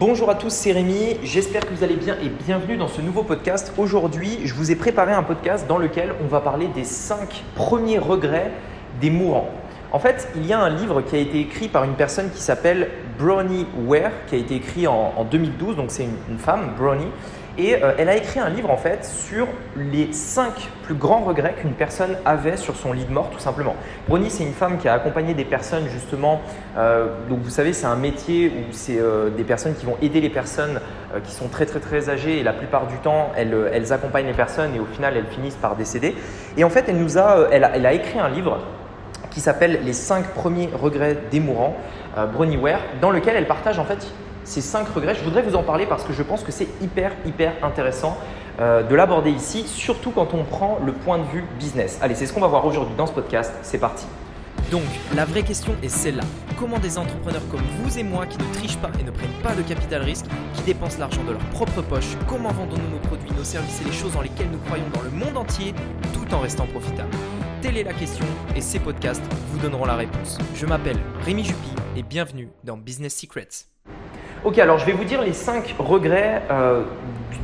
Bonjour à tous, c'est Rémi, j'espère que vous allez bien et bienvenue dans ce nouveau podcast. Aujourd'hui, je vous ai préparé un podcast dans lequel on va parler des 5 premiers regrets des mourants. En fait, il y a un livre qui a été écrit par une personne qui s'appelle Bronnie Ware, qui a été écrit en, 2012, donc c'est une, une, femme, Bronnie, et euh, elle a écrit un livre en fait sur les cinq plus grands regrets qu'une personne avait sur son lit de mort, tout simplement. Brony, c'est une femme qui a accompagné des personnes justement. Euh, donc vous savez, c'est un métier où c'est euh, des personnes qui vont aider les personnes qui sont très très très âgées et la plupart du temps, elles, accompagnent les personnes et au final, elles finissent par décéder. Et en fait, elle nous a, elle a écrit un livre qui s'appelle Les cinq premiers regrets des mourants, Bronnie Ware, dans lequel elle partage en fait ces cinq regrets. Je voudrais vous en parler parce que je pense que c'est hyper, hyper intéressant euh, de l'aborder ici, surtout quand on prend le point de vue business. Allez, c'est ce qu'on va voir aujourd'hui dans ce podcast. C'est parti. Donc, la vraie question est celle-là. Comment des entrepreneurs comme vous et moi qui ne trichent pas et ne prennent pas de capital risque, qui dépensent l'argent de leur propre poche, comment vendons-nous nos produits, nos services et les choses dans lesquelles nous croyons dans le monde entier, tout en restant profitables? Telle est la question et ces podcasts vous donneront la réponse. Je m'appelle Rémi Jupy et bienvenue dans Business Secrets. Ok, alors je vais vous dire les 5 regrets euh,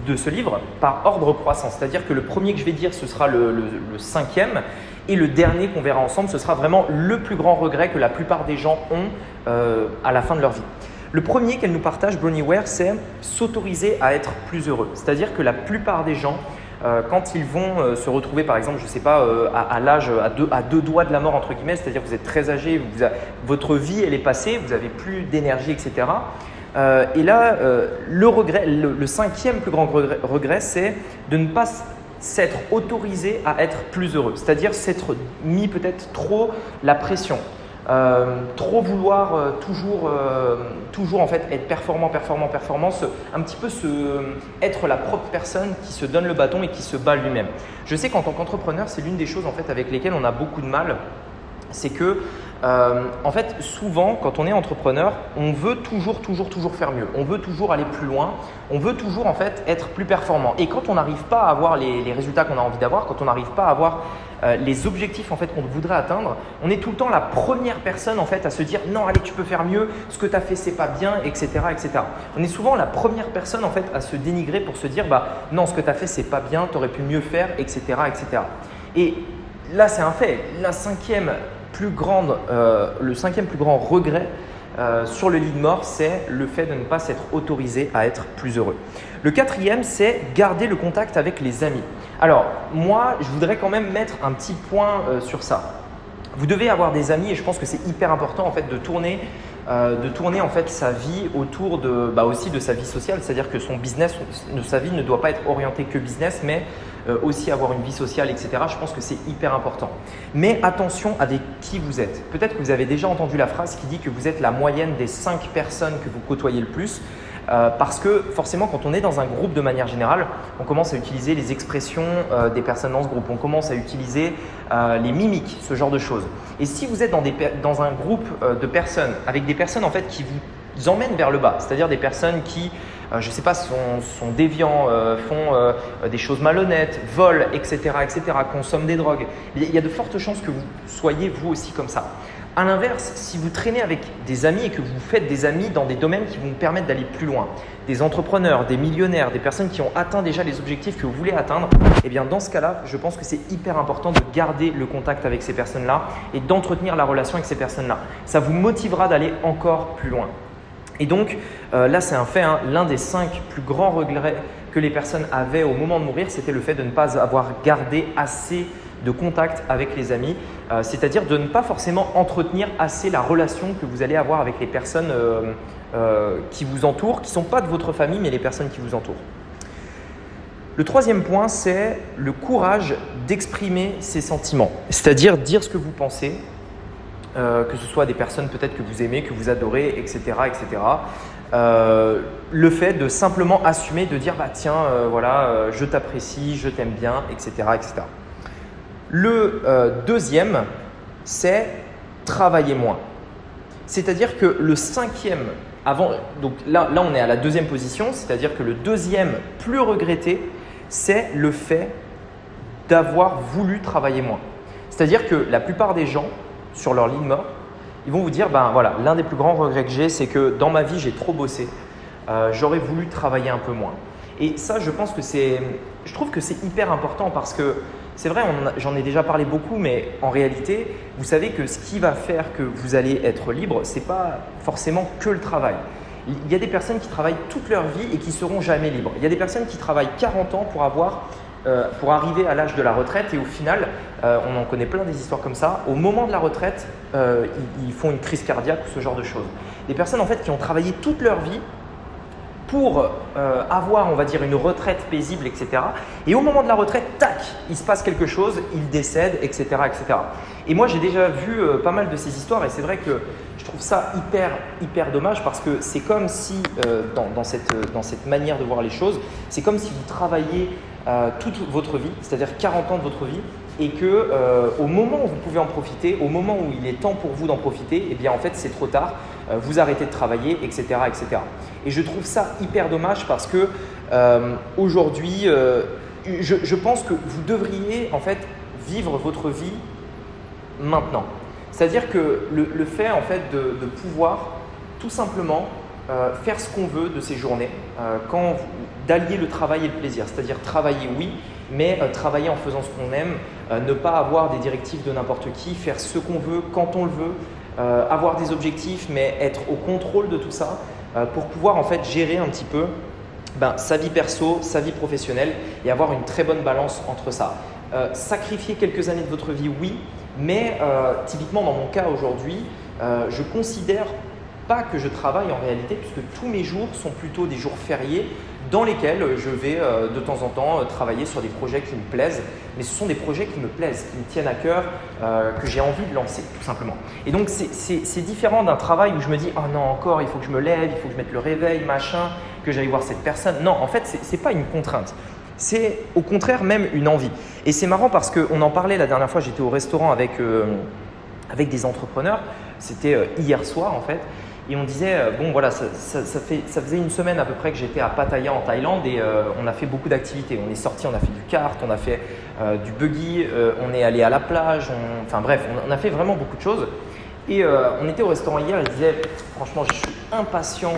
de ce livre par ordre croissant. C'est-à-dire que le premier que je vais dire, ce sera le, cinquième. Et le dernier qu'on verra ensemble, ce sera vraiment le plus grand regret que la plupart des gens ont euh, à la fin de leur vie. Le premier qu'elle nous partage, Bronnie Ware, c'est s'autoriser à être plus heureux. C'est-à-dire que la plupart des gens, euh, quand ils vont se retrouver, par exemple, je ne sais pas, à, l'âge, à deux, à deux, doigts de la mort, entre guillemets, c'est-à-dire que vous êtes très âgé, votre vie, elle est passée, vous n'avez plus d'énergie, etc. Euh, et là, euh, le, cinquième plus grand regret, c'est de ne pas s'être autorisé à être plus heureux, c'est-à-dire s'être mis peut-être trop la pression. Euh, trop vouloir toujours, toujours en fait être performant, performant, performant, un petit peu se, être la propre personne qui se donne le bâton et qui se bat lui-même. Je sais qu'en tant qu'entrepreneur, c'est l'une des choses en fait avec lesquelles on a beaucoup de mal, c'est que euh, en fait, souvent, quand on est entrepreneur, on veut toujours, toujours, toujours faire mieux. On veut toujours aller plus loin. On veut toujours, en fait, être plus performant. Et quand on n'arrive pas à avoir les, résultats qu'on a envie d'avoir, quand on n'arrive pas à avoir euh, les objectifs, en fait, qu'on voudrait atteindre, on est tout le temps la première personne, en fait, à se dire non, allez, tu peux faire mieux. Ce que tu as fait, c'est pas bien, etc., etc. On est souvent la première personne, en fait, à se dénigrer pour se dire bah non, ce que tu as fait, c'est pas bien. Tu aurais pu mieux faire, etc., etc. Et là, c'est un fait. La cinquième euh, le cinquième plus grand regret euh, sur le lit de mort, c'est le fait de ne pas s'être autorisé à être plus heureux. Le quatrième, c'est garder le contact avec les amis. Alors, moi, je voudrais quand même mettre un petit point euh, sur ça. Vous devez avoir des amis et je pense que c'est hyper important en fait de tourner de tourner en fait sa vie autour de, bah aussi de sa vie sociale, c'est-à-dire que son business, sa vie ne doit pas être orientée que business, mais euh, aussi avoir une vie sociale, etc. Je pense que c'est hyper important. Mais attention avec qui vous êtes. Peut-être que vous avez déjà entendu la phrase qui dit que vous êtes la moyenne des cinq personnes que vous côtoyez le plus. Euh, parce que forcément, quand on est dans un groupe de manière générale, on commence à utiliser les expressions euh, des personnes dans ce groupe, on commence à utiliser les mimiques, ce genre de choses. Et si vous êtes dans, dans un groupe de personnes, avec des personnes en fait qui vous emmènent vers le bas, c'est-à-dire des personnes qui, je ne sais pas, sont, déviants, font des choses malhonnêtes, volent, etc., etc., consomment des drogues, il y a de fortes chances que vous soyez vous aussi comme ça. A l'inverse, si vous traînez avec des amis et que vous faites des amis dans des domaines qui vont vous permettre d'aller plus loin, des entrepreneurs, des millionnaires, des personnes qui ont atteint déjà les objectifs que vous voulez atteindre, eh bien dans ce cas-là, je pense que c'est hyper important de garder le contact avec ces personnes-là et d'entretenir la relation avec ces personnes-là. Ça vous motivera d'aller encore plus loin. Et donc euh, là, c'est un fait, hein. l'un des cinq plus grands regrets que les personnes avaient au moment de mourir, c'était le fait de ne pas avoir gardé assez de contact avec les amis, euh, c'est-à-dire de ne pas forcément entretenir assez la relation que vous allez avoir avec les personnes euh, qui vous entourent, qui ne sont pas de votre famille, mais les personnes qui vous entourent. Le troisième point, c'est le courage d'exprimer ses sentiments, c'est-à-dire dire ce que vous pensez, que ce soit des personnes peut-être que vous aimez, que vous adorez, etc. etc. le fait de simplement assumer, de dire bah tiens, voilà, je t'apprécie, je t'aime bien, etc. etc. Le euh, deuxième, c'est travailler moins. C'est-à-dire que le cinquième, avant, donc là, là on est à la deuxième position, c'est-à-dire que le deuxième plus regretté, c'est le fait d'avoir voulu travailler moins. C'est-à-dire que la plupart des gens, sur leur ligne mort, ils vont vous dire, ben voilà, l'un des plus grands regrets que j'ai, c'est que dans ma vie, j'ai trop bossé. euh, j'aurais voulu travailler un peu moins. Et ça, je pense que c'est, je trouve que c'est hyper important parce que c'est vrai, j'en ai déjà parlé beaucoup, mais en réalité, vous savez que ce qui va faire que vous allez être libre, c'est pas forcément que le travail. Il y a des personnes qui travaillent toute leur vie et qui seront jamais libres. Il y a des personnes qui travaillent 40 ans pour avoir euh, pour arriver à l'âge de la retraite et au final, euh, on en connaît plein des histoires comme ça, au moment de la retraite, euh, ils, ils, font une crise cardiaque ou ce genre de choses. Des personnes en fait qui ont travaillé toute leur vie pour avoir, on va dire, une retraite paisible, etc. Et au moment de la retraite, tac, il se passe quelque chose, il décède, etc. etc. Et moi, j'ai déjà vu pas mal de ces histoires et c'est vrai que je trouve ça hyper, hyper dommage parce que c'est comme si, dans, cette, dans, cette, manière de voir les choses, c'est comme si vous toute votre vie, c'est-à-dire 40 ans de votre vie, et que au moment où vous pouvez en profiter, au moment où il est temps pour vous d'en profiter, eh bien en fait c'est trop tard, vous arrêtez de travailler, etc., etc. Et je trouve ça hyper dommage parce que euh, aujourd'hui, euh, je, pense que vous devriez en fait vivre votre vie maintenant. C'est-à-dire que le, fait en fait de, pouvoir tout simplement euh, faire ce qu'on veut de ces journées, quand d'allier le travail et le plaisir. C'est-à-dire travailler oui, mais travailler en faisant ce qu'on aime, ne pas avoir des directives de n'importe qui, faire ce qu'on veut quand on le veut, avoir des objectifs, mais être au contrôle de tout ça. Euh, pour pouvoir en fait gérer un petit peu ben, sa vie perso, sa vie professionnelle et avoir une très bonne balance entre ça. Euh, sacrifier quelques années de votre vie, oui, mais euh, typiquement dans mon cas aujourd'hui, je considère pas que je travaille en réalité, puisque tous mes jours sont plutôt des jours fériés dans lesquels je vais euh, de temps en temps euh, travailler sur des projets qui me plaisent, mais ce sont des projets qui me plaisent, qui me tiennent à cœur, euh, que j'ai envie de lancer, tout simplement. Et donc c'est différent d'un travail où je me dis, oh non, encore, il faut que je me lève, il faut que je mette le réveil, machin, que j'aille voir cette personne. Non, en fait, ce n'est pas une contrainte. C'est au contraire même une envie. Et c'est marrant parce qu'on en parlait la dernière fois, j'étais au restaurant avec, avec des entrepreneurs, c'était hier soir en fait, et on disait, euh, bon voilà, ça, fait, ça, faisait une semaine à peu près que j'étais à Pattaya en Thaïlande et euh, on a fait beaucoup d'activités. On est sorti, on a fait du kart, on a fait euh, du buggy, on est allé à la plage, enfin bref, on, a fait vraiment beaucoup de choses. Et on était au restaurant hier et je disais, franchement, je suis impatient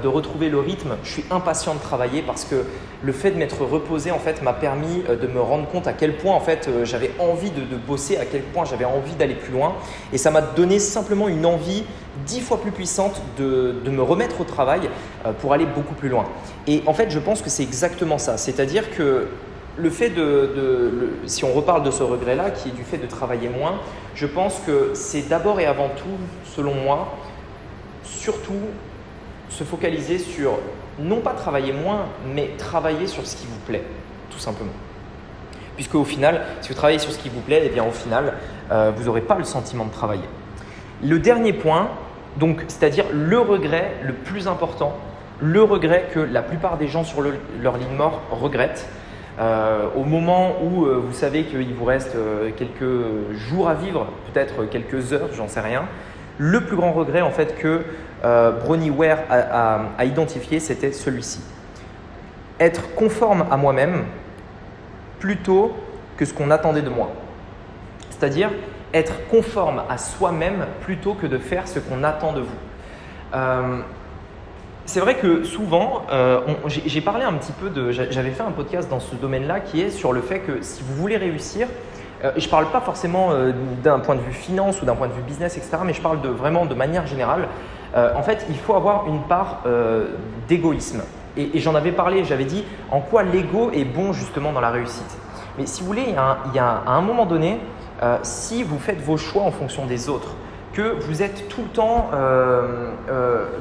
de retrouver le rythme. Je suis impatient de travailler parce que le fait de m'être reposé en fait m'a permis de me rendre compte à quel point en fait j'avais envie de, bosser, à quel point j'avais envie d'aller plus loin. Et ça m'a donné simplement une envie dix fois plus puissante de, me remettre au travail pour aller beaucoup plus loin. Et en fait, je pense que c'est exactement ça. C'est-à-dire que le fait de, si on reparle de ce regret-là, qui est du fait de travailler moins, je pense que c'est d'abord et avant tout, selon moi, surtout se focaliser sur non pas travailler moins, mais travailler sur ce qui vous plaît, tout simplement. Puisque au final, si vous travaillez sur ce qui vous plaît, eh bien au final, euh, vous n'aurez pas le sentiment de travailler. Le dernier point, donc, c'est-à-dire le regret le plus important, le regret que la plupart des gens sur leur ligne mort regrettent, euh, au moment où euh, vous savez qu'il vous reste quelques jours à vivre, peut-être quelques heures, j'en sais rien, le plus grand regret en fait que euh, Bronnie Ware a, identifié, c'était celui-ci. Être conforme à moi-même plutôt que ce qu'on attendait de moi. C'est-à-dire être conforme à soi-même plutôt que de faire ce qu'on attend de vous. Euh, c'est vrai que souvent, euh, j'ai parlé un petit peu de. J'avais fait un podcast dans ce domaine-là qui est sur le fait que si vous voulez réussir, euh, je ne parle pas forcément euh, d'un point de vue finance ou d'un point de vue business, etc., mais je parle de, vraiment de manière générale. En fait, il faut avoir une part d'égoïsme. Et, j'en avais parlé, j'avais dit en quoi l'ego est bon justement dans la réussite. Mais si vous voulez, il y a à un moment donné, si vous faites vos choix en fonction des autres, que vous êtes tout le temps,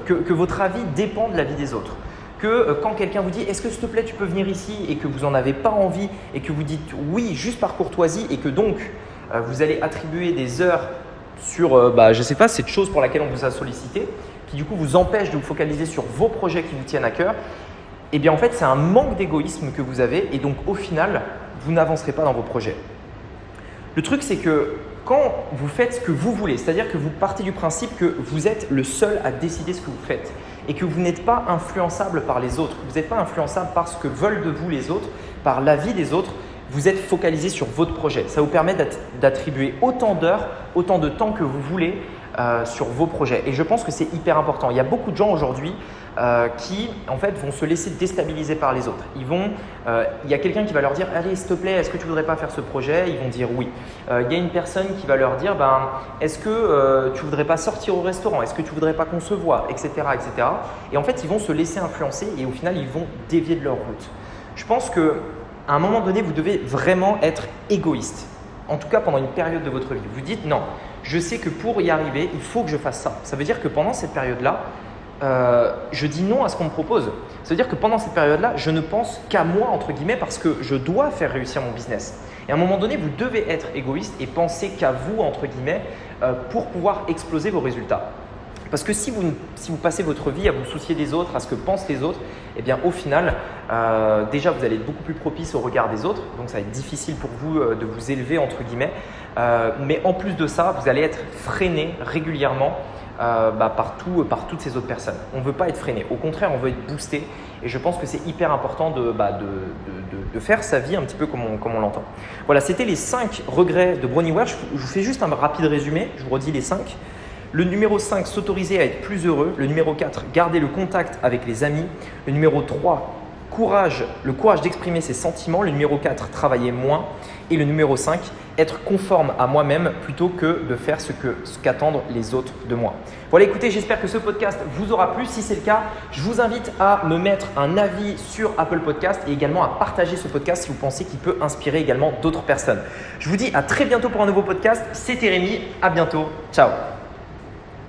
que, votre avis dépend de la vie des autres, que euh, quand quelqu'un vous dit est-ce que s'il te plaît tu peux venir ici et que vous n'en avez pas envie et que vous dites oui juste par courtoisie et que donc euh, vous allez attribuer des heures sur, euh, bah, je ne sais pas, cette chose pour laquelle on vous a sollicité, qui du coup vous empêche de vous focaliser sur vos projets qui vous tiennent à cœur, eh bien en fait c'est un manque d'égoïsme que vous avez et donc au final vous n'avancerez pas dans vos projets. Le truc c'est que quand vous faites ce que vous voulez, c'est-à-dire que vous partez du principe que vous êtes le seul à décider ce que vous faites, et que vous n'êtes pas influençable par les autres. Vous n'êtes pas influençable par ce que veulent de vous les autres, par l'avis des autres. Vous êtes focalisé sur votre projet. Ça vous permet d'attribuer autant d'heures, autant de temps que vous voulez euh, sur vos projets. Et je pense que c'est hyper important. Il y a beaucoup de gens aujourd'hui euh, qui en fait vont se laisser déstabiliser par les autres. Euh, il y a quelqu'un qui va leur dire allez s'il te plaît, est-ce que tu voudrais pas faire ce projet? Ils vont dire oui. Euh, il y a une personne qui va leur dire ben est-ce que tu voudrais pas sortir au restaurant? Est-ce que tu voudrais pas qu'on se voit? Etc. etc. Et en fait ils vont se laisser influencer et au final ils vont dévier de leur route. Je pense que à un moment donné vous devez vraiment être égoïste. En tout cas pendant une période de votre vie. Vous dites non, je sais que pour y arriver il faut que je fasse ça. Ça veut dire que pendant cette période là euh, je dis non à ce qu'on me propose. C'est-à-dire que pendant cette période-là, je ne pense qu'à moi, entre guillemets, parce que je dois faire réussir mon business. Et à un moment donné, vous devez être égoïste et penser qu'à vous, entre guillemets, euh, pour pouvoir exploser vos résultats. Parce que si vous, si vous passez votre vie à vous soucier des autres, à ce que pensent les autres, eh bien au final, euh, déjà vous allez être beaucoup plus propice au regard des autres, donc ça va être difficile pour vous de vous élever entre guillemets. mais en plus de ça, vous allez être freiné régulièrement euh, bah, par, toutes ces autres personnes. On ne veut pas être freiné. Au contraire, on veut être boosté. Et je pense que c'est hyper important de, bah, faire sa vie un petit peu comme on, l'entend. Voilà, c'était les 5 regrets de Bronnie Ware. Je, vous fais juste un rapide résumé. Je vous redis les 5. Le numéro 5, s'autoriser à être plus heureux. Le numéro 4, garder le contact avec les amis. Le numéro 3, courage, le courage d'exprimer ses sentiments. Le numéro 4, travailler moins. Et le numéro 5, être conforme à moi-même plutôt que de faire ce qu'attendent les autres de moi. Voilà, écoutez, j'espère que ce podcast vous aura plu. Si c'est le cas, je vous invite à me mettre un avis sur Apple Podcast et également à partager ce podcast si vous pensez qu'il peut inspirer également d'autres personnes. Je vous dis à très bientôt pour un nouveau podcast. C'était Rémi, à bientôt. Ciao